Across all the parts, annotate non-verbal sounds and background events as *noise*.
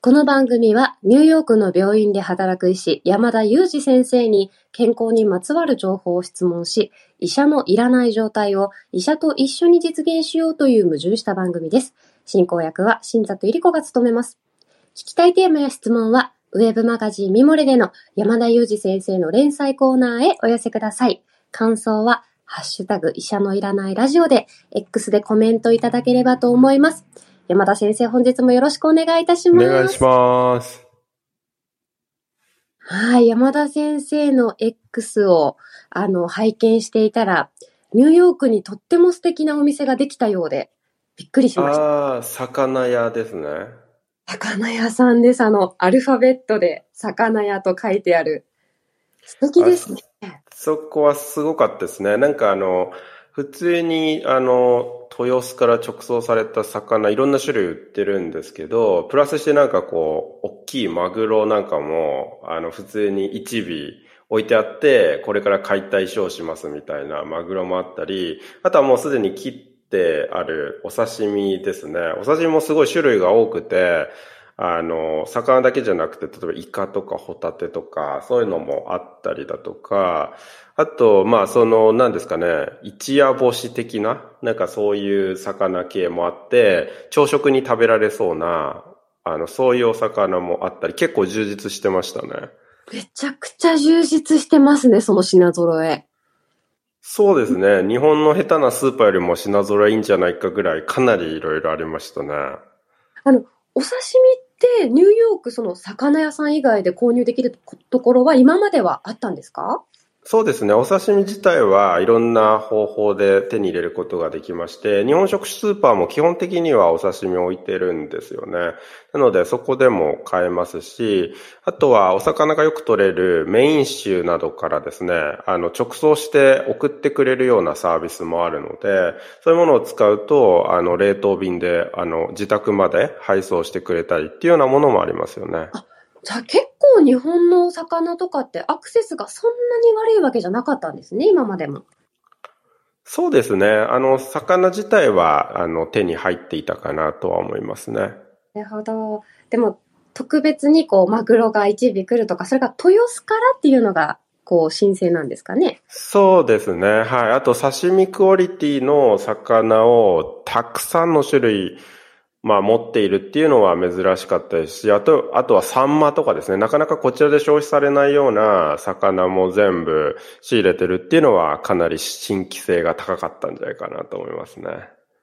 この番組はニューヨークの病院で働く医師山田裕二先生に健康にまつわる情報を質問し、医者のいらない状態を医者と一緒に実現しようという矛盾した番組です。進行役は新里ゆり子が務めます。聞きたいテーマや質問は、ウェブマガジンミモレでの山田裕二先生の連載コーナーへお寄せください。感想は、ハッシュタグ医者のいらないラジオで、X でコメントいただければと思います。山田先生、本日もよろしくお願いいたしおます。願いします。はい、山田先生の X を、あの、拝見していたら、ニューヨークにとっても素敵なお店ができたようで、びっくりしました。ああ、魚屋ですね。魚屋さんです。あの、アルファベットで、魚屋と書いてある。素敵ですね。そこはすごかったですね。なんかあの、普通にあの、豊洲から直送された魚、いろんな種類売ってるんですけど、プラスしてなんかこう、大きいマグロなんかも、あの、普通に一尾置いてあって、これから解体ショーしますみたいなマグロもあったり、あとはもうすでに切ってあるお刺身ですね。お刺身もすごい種類が多くて、あの、魚だけじゃなくて、例えばイカとかホタテとか、そういうのもあったりだとか、あと、まあ、その、何ですかね、一夜干し的な、なんかそういう魚系もあって、朝食に食べられそうな、あの、そういうお魚もあったり、結構充実してましたね。めちゃくちゃ充実してますね、その品揃え。そうですね。日本の下手なスーパーよりも品揃えいいんじゃないかぐらい、かなりいろいろありましたね。あの、お刺身ってニューヨークその魚屋さん以外で購入できるところは今まではあったんですか？そうですね。お刺身自体はいろんな方法で手に入れることができまして、日本食スーパーも基本的にはお刺身を置いてるんですよね。なのでそこでも買えますし、あとはお魚がよく取れるメイン州などからですね、あの直送して送ってくれるようなサービスもあるので、そういうものを使うと、あの冷凍便であの自宅まで配送してくれたりっていうようなものもありますよね。じゃあ結構日本のお魚とかってアクセスがそんなに悪いわけじゃなかったんですね、今までも。そうですね。あの、魚自体は、あの、手に入っていたかなとは思いますね。なるほど。でも、特別にこう、マグロが一尾来るとか、それが豊洲からっていうのが、こう、新鮮なんですかね。そうですね。はい。あと、刺身クオリティの魚をたくさんの種類、まあ、持っているっていうのは珍しかったですし、あと、あとはサンマとかですね。なかなかこちらで消費されないような魚も全部仕入れてるっていうのはかなり新規性が高かったんじゃないかなと思いますね。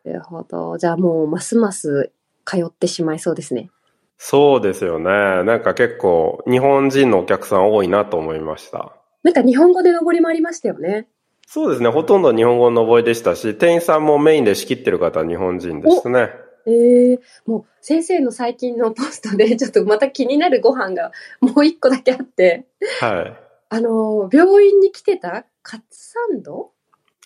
なるほど。じゃあもう、ますます通ってしまいそうですね。そうですよね。なんか結構日本人のお客さん多いなと思いました。なんか日本語で上りもありましたよね。そうですね。ほとんど日本語の覚えでしたし、店員さんもメインで仕切ってる方は日本人ですね。ええもう先生の最近のポストで *laughs* ちょっとまた気になるご飯がもう一個だけあって、はい。あの、病院に来てたカツサンド？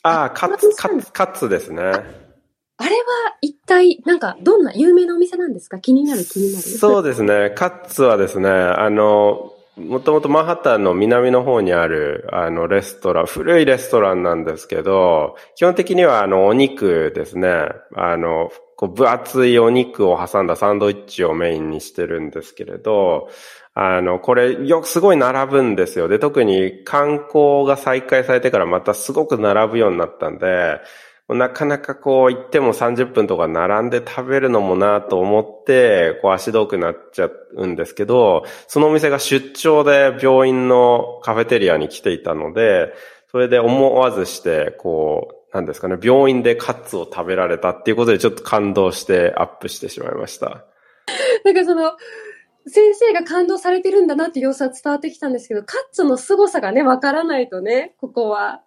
ああ、カツ、カツ、カツですね。あれは一体、なんかどんな有名なお店なんですか？気になる気になる。そうですね。カツはですね、あの、もともとマンハッタンの南の方にある、あの、レストラン、古いレストランなんですけど、基本的には、あの、お肉ですね。あの、こう、分厚いお肉を挟んだサンドイッチをメインにしてるんですけれど、あの、これ、よくすごい並ぶんですよ。で、特に観光が再開されてからまたすごく並ぶようになったんで、なかなかこう行っても30分とか並んで食べるのもなと思って、こう足遠くなっちゃうんですけど、そのお店が出張で病院のカフェテリアに来ていたので、それで思わずして、こう、なんですかね、病院でカツを食べられたっていうことでちょっと感動してアップしてしまいました。なんかその、先生が感動されてるんだなって様子は伝わってきたんですけど、カッツの凄さがね、わからないとね、ここは。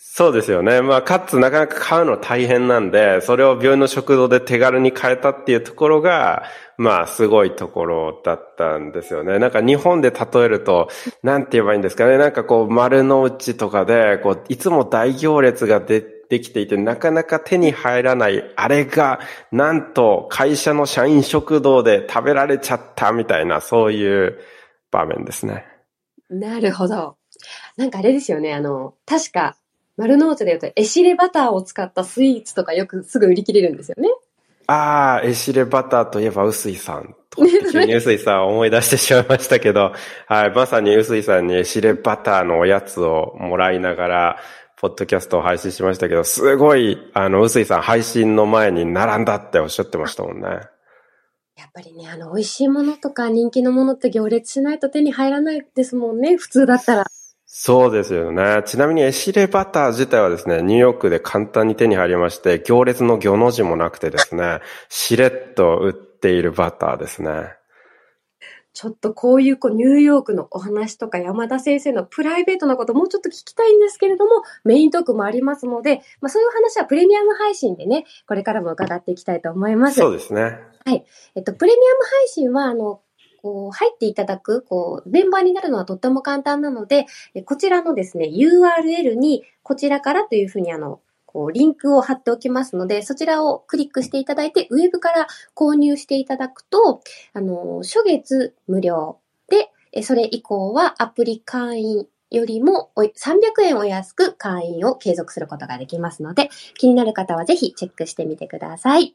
そうですよね。まあ、カツなかなか買うの大変なんで、それを病院の食堂で手軽に買えたっていうところが、まあ、すごいところだったんですよね。なんか日本で例えると、なんて言えばいいんですかね。なんかこう、丸の内とかで、こう、いつも大行列が出できていて、なかなか手に入らない、あれが、なんと会社の社員食堂で食べられちゃったみたいな、そういう場面ですね。なるほど。なんかあれですよね、あの、確か、丸の内で言うと、エシレバターを使ったスイーツとかよくすぐ売り切れるんですよね。ああ、エシレバターといえば臼井さん。と *laughs* 急に臼井さんを思い出してしまいましたけど、はい、まさに臼井さんにエシレバターのおやつをもらいながら、ポッドキャストを配信しましたけど、すごい、あの、臼井さん配信の前に並んだっておっしゃってましたもんね。やっぱりね、あの、美味しいものとか人気のものって行列しないと手に入らないですもんね、普通だったら。そうですよね。ちなみにエシレバター自体はですね、ニューヨークで簡単に手に入りまして、行列の行の字もなくてですね、*laughs* しれっと売っているバターですね。ちょっとこういうこうニューヨークのお話とか山田先生のプライベートなこともうちょっと聞きたいんですけれども、メイントークもありますので、まあそういう話はプレミアム配信でね、これからも伺っていきたいと思います。そうですね。はい。えっと、プレミアム配信は、あの、こう、入っていただく、こう、メンバーになるのはとっても簡単なので、こちらのですね、URL に、こちらからというふうにあの、こう、リンクを貼っておきますので、そちらをクリックしていただいて、ウェブから購入していただくと、あの、初月無料で、それ以降はアプリ会員よりも300円お安く会員を継続することができますので、気になる方はぜひチェックしてみてください。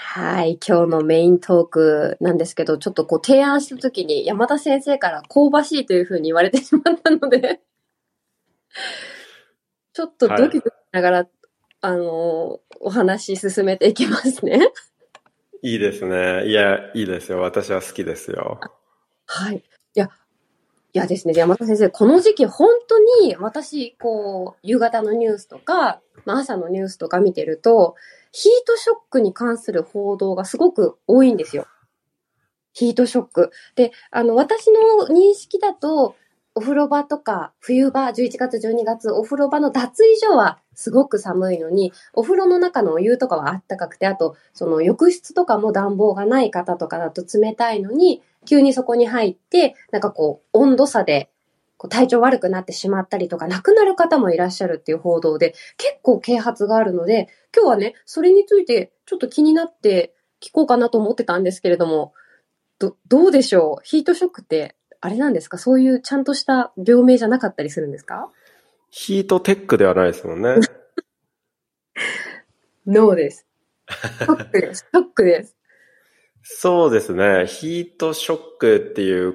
はい。今日のメイントークなんですけど、ちょっとこう提案した時に山田先生から香ばしいというふうに言われてしまったので *laughs* ちょっとドキドキしながら、はい、あの、お話進めていきますね。いいですね。いや、いいですよ。私は好きですよ。はい。いや、ですね、山田先生、この時期本当に私、こう、夕方のニュースとか、まあ、朝のニュースとか見てると、ヒートショックに関する報道がすごく多いんですよ。ヒートショック。で、あの、私の認識だと、お風呂場とか冬場、11月、12月、お風呂場の脱衣所はすごく寒いのに、お風呂の中のお湯とかはあったかくて、あと、その浴室とかも暖房がない方とかだと冷たいのに、急にそこに入って、なんかこう、温度差で体調悪くなってしまったりとか、亡くなる方もいらっしゃるっていう報道で、結構啓発があるので、今日はね、それについてちょっと気になって聞こうかなと思ってたんですけれども、ど、どうでしょう？ヒートショックって、あれなんですか？そういうちゃんとした病名じゃなかったりするんですか？ヒートテックではないですもんね。*laughs* ノーです。ショックです。ショックです。そうですね。ヒートショックっていう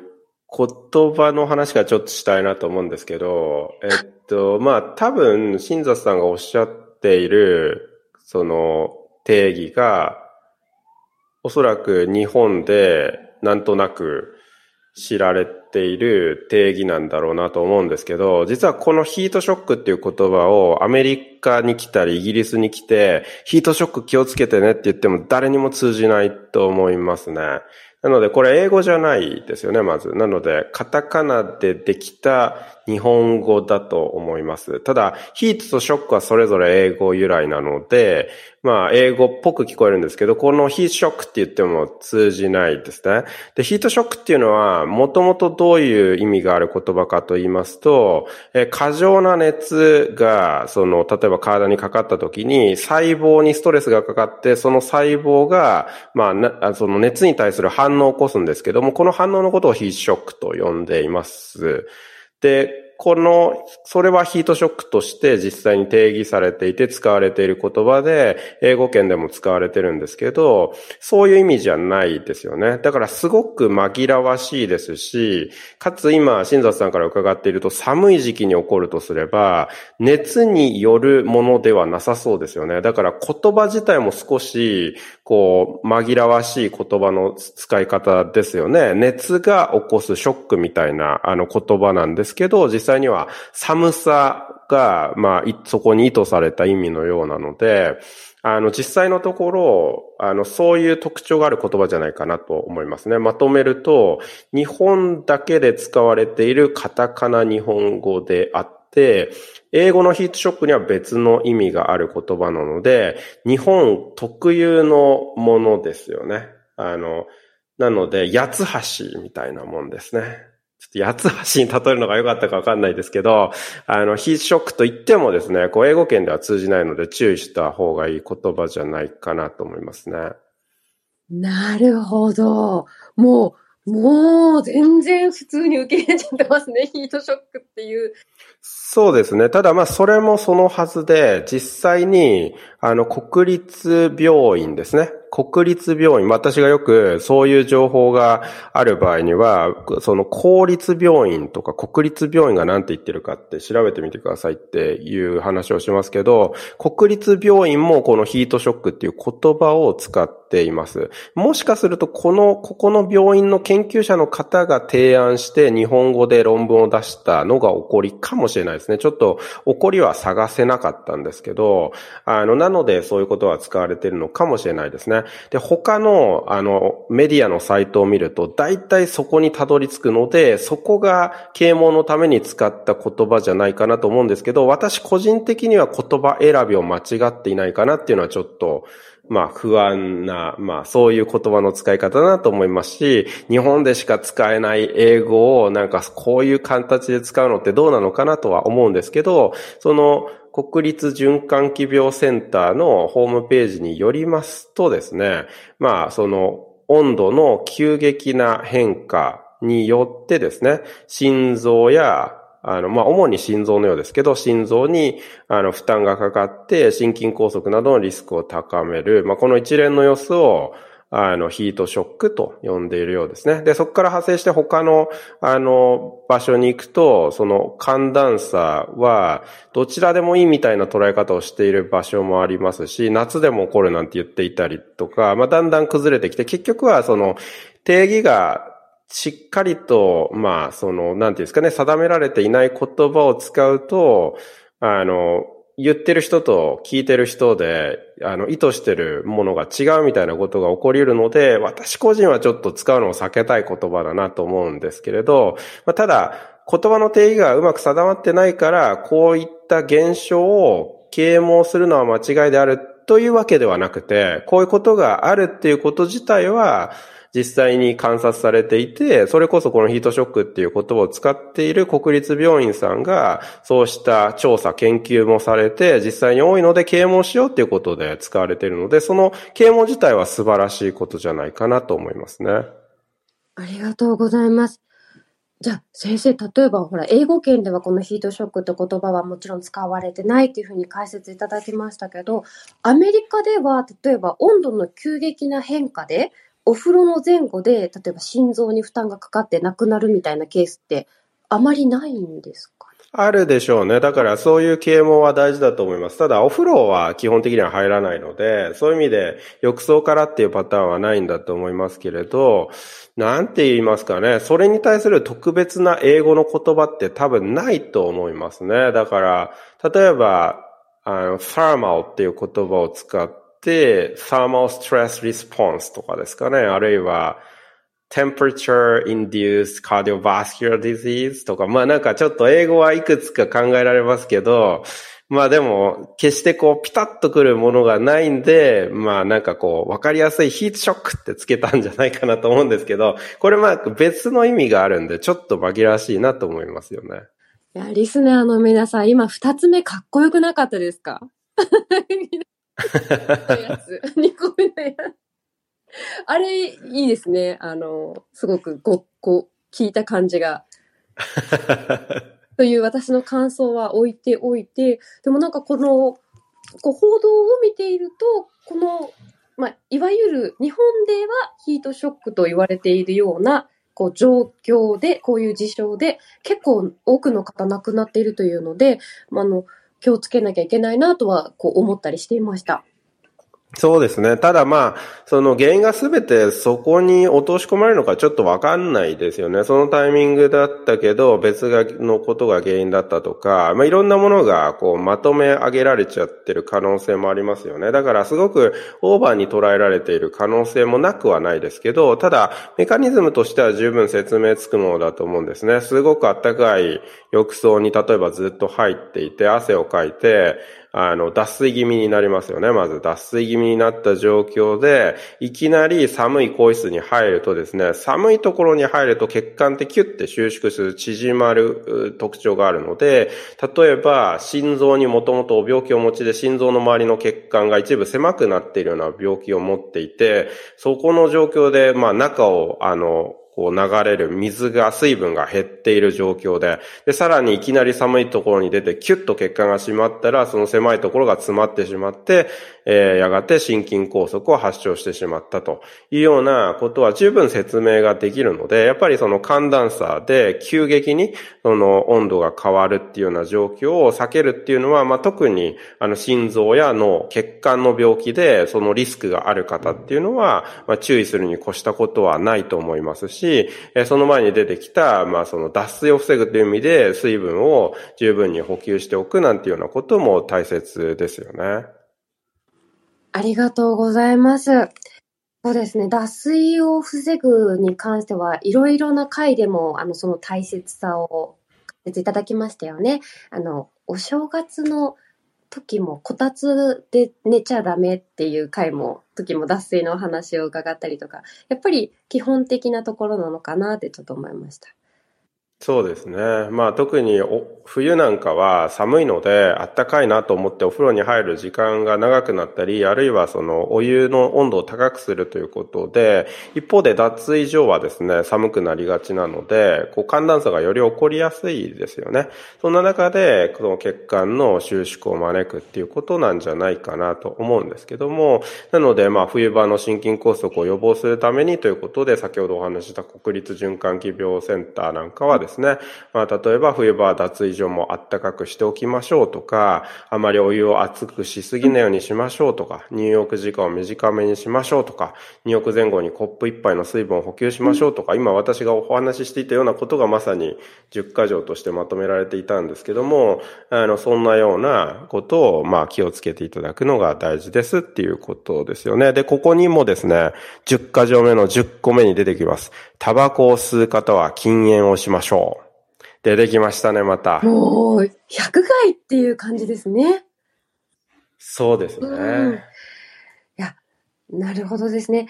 言葉の話がちょっとしたいなと思うんですけど、えっと、まあ多分、新座さんがおっしゃっている、その定義が、おそらく日本でなんとなく知られている定義なんだろうなと思うんですけど、実はこのヒートショックっていう言葉をアメリカに来たりイギリスに来て、ヒートショック気をつけてねって言っても誰にも通じないと思いますね。なので、これ英語じゃないですよね、まず。なので、カタカナでできた日本語だと思います。ただ、ヒートとショックはそれぞれ英語由来なので、まあ、英語っぽく聞こえるんですけど、このヒートショックって言っても通じないですね。で、ヒートショックっていうのは、もともとどういう意味がある言葉かと言いますと、え過剰な熱が、その、例えば体にかかった時に、細胞にストレスがかかって、その細胞が、まあ、その熱に対する反応を起こすんですけども、この反応のことをヒートショックと呼んでいます。で、この、それはヒートショックとして実際に定義されていて使われている言葉で、英語圏でも使われてるんですけど、そういう意味じゃないですよね。だからすごく紛らわしいですし、かつ今、新里さんから伺っていると寒い時期に起こるとすれば、熱によるものではなさそうですよね。だから言葉自体も少し、こう、紛らわしい言葉の使い方ですよね。熱が起こすショックみたいなあの言葉なんですけど、実際には寒さが、まあ、そこに意図された意味のようなので、あの、実際のところ、あの、そういう特徴がある言葉じゃないかなと思いますね。まとめると、日本だけで使われているカタカナ日本語であって、英語のヒートショックには別の意味がある言葉なので、日本特有のものですよね。あの、なので、八つ橋みたいなもんですね。ちょっと八つ橋に例えるのが良かったかわかんないですけど、あの、ヒートショックと言ってもですね、こう、英語圏では通じないので注意した方がいい言葉じゃないかなと思いますね。なるほど。もう、もう、全然普通に受け入れちゃってますね。*laughs* ヒートショックっていう。そうですね。ただまあそれもそのはずで、実際に、あの、国立病院ですね。国立病院、私がよくそういう情報がある場合には、その公立病院とか国立病院が何て言ってるかって調べてみてくださいっていう話をしますけど、国立病院もこのヒートショックっていう言葉を使っています。もしかするとこの、ここの病院の研究者の方が提案して日本語で論文を出したのが起こりかもしれないですね。ちょっと起こりは探せなかったんですけど、あの、なのでそういうことは使われているのかもしれないですね。で、他の、あの、メディアのサイトを見ると、大体そこにたどり着くので、そこが啓蒙のために使った言葉じゃないかなと思うんですけど、私個人的には言葉選びを間違っていないかなっていうのはちょっと、まあ不安な、まあそういう言葉の使い方だなと思いますし、日本でしか使えない英語をなんかこういう形で使うのってどうなのかなとは思うんですけど、その国立循環器病センターのホームページによりますとですね、まあ、その温度の急激な変化によってですね、心臓やあの、まあ、主に心臓のようですけど、心臓に、あの、負担がかかって、心筋梗塞などのリスクを高める、まあ、この一連の様子を、あの、ヒートショックと呼んでいるようですね。で、そこから派生して他の、あの、場所に行くと、その寒暖差は、どちらでもいいみたいな捉え方をしている場所もありますし、夏でも起こるなんて言っていたりとか、まあ、だんだん崩れてきて、結局はその、定義がしっかりと、まあ、その、なんていうんですかね、定められていない言葉を使うと、あの、言ってる人と聞いてる人で、あの、意図してるものが違うみたいなことが起こり得るので、私個人はちょっと使うのを避けたい言葉だなと思うんですけれど、まあ、ただ、言葉の定義がうまく定まってないから、こういった現象を啓蒙するのは間違いであるというわけではなくて、こういうことがあるっていうこと自体は、実際に観察されていて、それこそこのヒートショックっていう言葉を使っている国立病院さんが、そうした調査、研究もされて、実際に多いので啓蒙しようっていうことで使われているので、その啓蒙自体は素晴らしいことじゃないかなと思いますね。ありがとうございます。じゃあ先生、例えばほら、英語圏ではこのヒートショックって言葉はもちろん使われてないっていうふうに解説いただきましたけど、アメリカでは例えば温度の急激な変化でお風呂の前後で、例えば心臓に負担がかかって亡くなるみたいなケースってあまりないんですかね？あるでしょうね。だからそういう啓蒙は大事だと思います。ただお風呂は基本的には入らないので、そういう意味で浴槽からっていうパターンはないんだと思いますけれど、なんて言いますかね。それに対する特別な英語の言葉って多分ないと思いますね。だから、例えば、あの、thermal っていう言葉を使って、thermal stress response とかですかね。あるいは、temperature induced cardiovascular disease とか、まあなんかちょっと英語はいくつか考えられますけど、まあでも、決してこう、ピタッとくるものがないんで、まあなんかこう、わかりやすいヒートショックってつけたんじゃないかなと思うんですけど、これまあ別の意味があるんで、ちょっと紛らわしいなと思いますよね。いや、リスナーの皆さん、今二つ目かっこよくなかったですか？*laughs* やつ。2個目のやつ。あれ、いいですね。あの、すごくご、こう、聞いた感じが。*laughs* という私の感想は置いておいて、でもなんかこの、こう報道を見ていると、この、まあ、いわゆる日本ではヒートショックと言われているような、こう状況で、こういう事象で、結構多くの方亡くなっているというので、まあ、あの、気をつけなきゃいけないなとは、こう思ったりしていました。そうですね。ただまあ、その原因がすべてそこに落とし込まれるのかちょっとわかんないですよね。そのタイミングだったけど、別がのことが原因だったとか、まあいろんなものがこうまとめ上げられちゃってる可能性もありますよね。だからすごくオーバーに捉えられている可能性もなくはないですけど、ただメカニズムとしては十分説明つくものだと思うんですね。すごく暖かい浴槽に例えばずっと入っていて、汗をかいて、あの、脱水気味になりますよね。まず脱水気味になった状況で、いきなり寒い更衣室に入るとですね、寒いところに入ると血管ってキュッて収縮する、縮まる特徴があるので、例えば、心臓にもともと病気を持ちで、心臓の周りの血管が一部狭くなっているような病気を持っていて、そこの状況で、まあ中を、あの、こう流れる水が、水分が減っている状況で、で、さらにいきなり寒いところに出てキュッと血管が閉まったら、その狭いところが詰まってしまって、えー、やがて心筋梗塞を発症してしまったというようなことは十分説明ができるので、やっぱりその寒暖差で急激にその温度が変わるっていうような状況を避けるっていうのは、まあ、特にあの心臓や脳、血管の病気でそのリスクがある方っていうのは、まあ、注意するに越したことはないと思いますし、しその前に出てきた、まあ、その脱水を防ぐという意味で水分を十分に補給しておくなんていうようなことも大切ですよね。ありがとうございます。そうですね。脱水を防ぐに関しては、いろいろな回でも、あの、その大切さを解説いただきましたよね。あの、お正月の時も、こたつで寝ちゃダメっていう回も、時も脱水のお話を伺ったりとか、やっぱり基本的なところなのかなってちょっと思いました。そうですね。まあ特に冬なんかは寒いのであったかいなと思ってお風呂に入る時間が長くなったり、あるいはそのお湯の温度を高くするということで、一方で脱水所はですね、寒くなりがちなので、こう寒暖差がより起こりやすいですよね。そんな中で、この血管の収縮を招くっていうことなんじゃないかなと思うんですけども、なのでまあ冬場の心筋梗塞を予防するためにということで、先ほどお話した国立循環器病センターなんかはですね、ですね。まあ、例えば冬場は脱衣所もあったかくしておきましょうとか、あまりお湯を熱くしすぎないようにしましょうとか、入浴時間を短めにしましょうとか、入浴前後にコップ一杯の水分を補給しましょうとか、今私がお話ししていたようなことがまさに10箇条としてまとめられていたんですけども、あの、そんなようなことを、まあ、気をつけていただくのが大事ですっていうことですよね。で、ここにもですね、10箇条目の10個目に出てきます。タバコを吸う方は禁煙をしましょう。出てきましたね、また。もう、百害っていう感じですね。そうですね。うん、いや、なるほどですね。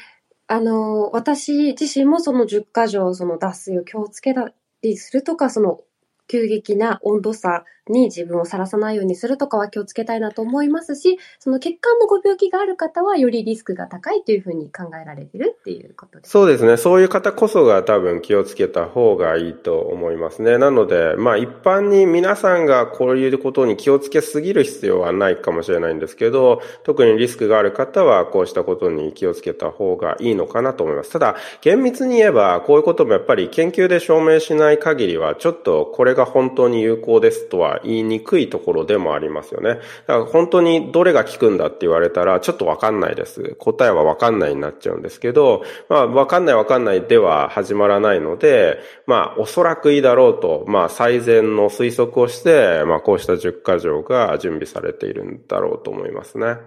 あの、私自身もその10箇条、その脱水を気をつけたりするとか、その急激な温度差に自分をさらさないようにするとかは気をつけたいなと思いますし、その血管のご病気がある方はよりリスクが高いというふうに考えられてるっていうことです。そうですね。そういう方こそが多分気をつけた方がいいと思いますね。なので、まあ一般に皆さんがこういうことに気をつけすぎる必要はないかもしれないんですけど、特にリスクがある方はこうしたことに気をつけた方がいいのかなと思います。ただ、厳密に言えばこういうこともやっぱり研究で証明しない限りはちょっとこれが本当に有効ですとは言いにくいところでもありますよね。だから本当にどれが効くんだって言われたらちょっとわかんないです。答えはわかんないになっちゃうんですけど、まあわかんないわかんないでは始まらないので、まあおそらくいいだろうと、まあ最善の推測をして、まあこうした10箇条が準備されているんだろうと思いますね。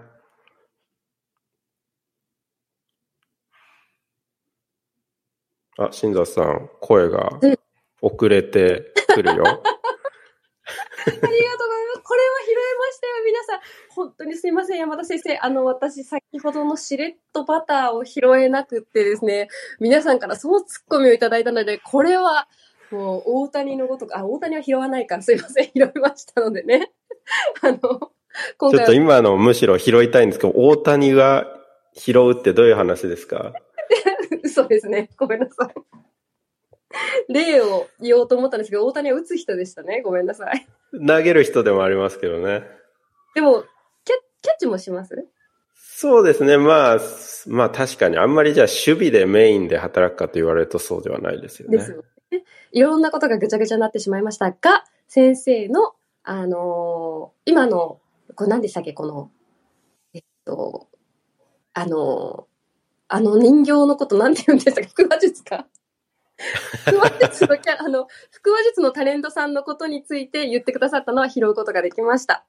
あ、新座さん、声が遅れてくるよ。*laughs* ありがとうございます。これは拾えましたよ、皆さん。本当にすいません、山田先生。あの、私、先ほどのしれっとバターを拾えなくってですね、皆さんからそのツッコミをいただいたので、これは、もう、大谷のごとく、あ、大谷は拾わないから、すいません、拾いましたのでね。*laughs* あの、今回ちょっと今のむしろ拾いたいんですけど、大谷が拾うってどういう話ですか？*laughs* 嘘ですね。ごめんなさい。*laughs* 例を言おうと思ったんですけど、大谷は打つ人でしたね。ごめんなさい。投げる人でもありますけどね。でも、キャキャッチもします？そうですね。まあ、まあ確かにあんまりじゃあ守備でメインで働くかと言われるとそうではないですよね。ですよね。いろんなことがぐちゃぐちゃになってしまいましたが、先生の、あのー、今の、これ何でしたっけ？この、えっと、あのー、あの人形のことなんて言うんですか腹話術か腹話術のキャあの、腹話術のタレントさんのことについて言ってくださったのは拾うことができました。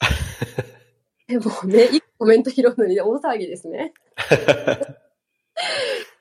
*laughs* でもね、一コメント拾うのに大騒ぎですね。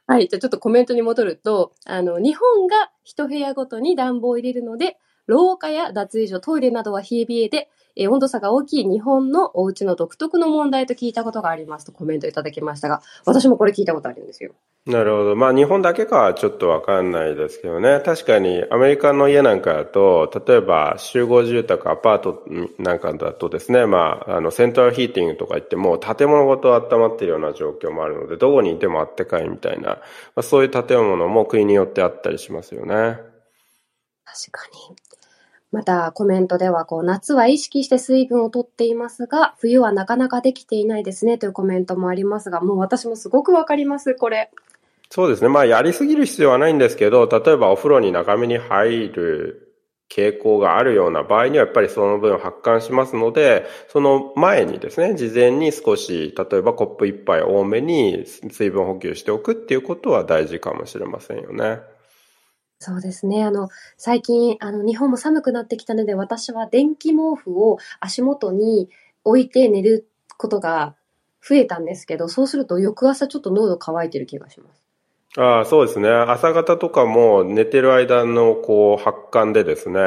はい。じゃあちょっとコメントに戻ると、あの、日本が一部屋ごとに暖房を入れるので、廊下や脱衣所、トイレなどは冷え冷えで、えー、温度差が大きい日本のお家の独特の問題と聞いたことがありますとコメントいただきましたが、私もこれ聞いたことあるんですよ。なるほど。まあ日本だけかはちょっとわかんないですけどね。確かにアメリカの家なんかだと、例えば集合住宅、アパートなんかだとですね、まあ、あの、セントラルヒーティングとか言っても、建物ごと温まっているような状況もあるので、どこにいてもあったかいみたいな、まあ、そういう建物も国によってあったりしますよね。確かに。またコメントではこう夏は意識して水分をとっていますが冬はなかなかできていないですねというコメントもありますがもう私もすごくわかりますこれそうですね。まあ、やりすぎる必要はないんですけど、例えばお風呂に長めに入る傾向があるような場合にはやっぱりその分発汗しますので、その前にですね、事前に少し、例えばコップ一杯多めに水分補給しておくっていうことは大事かもしれませんよね。そうですね。あの、最近、あの、日本も寒くなってきたので、私は電気毛布を足元に置いて寝ることが増えたんですけど、そうすると翌朝ちょっと喉乾いてる気がします。ああ、そうですね。朝方とかも寝てる間のこう発汗でですね、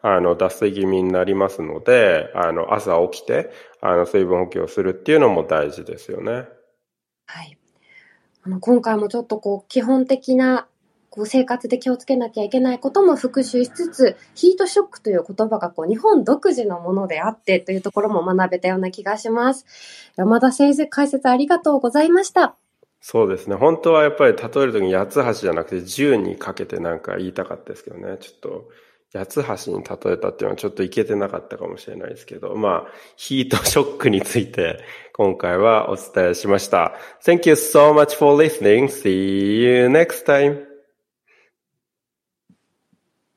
あの脱水気味になりますので、あの朝起きて、あの水分補給をするっていうのも大事ですよね。はい。あの今回もちょっとこう基本的なこう生活で気をつけなきゃいけないことも復習しつつ、ヒートショックという言葉がこう日本独自のものであってというところも学べたような気がします。山田先生解説ありがとうございました。そうですね。本当はやっぱり例えるときに八つ橋じゃなくて10にかけてなんか言いたかったですけどね。ちょっと八つ橋に例えたっていうのはちょっといけてなかったかもしれないですけど、まあ、ヒートショックについて今回はお伝えしました。Thank you so much for listening. See you next time.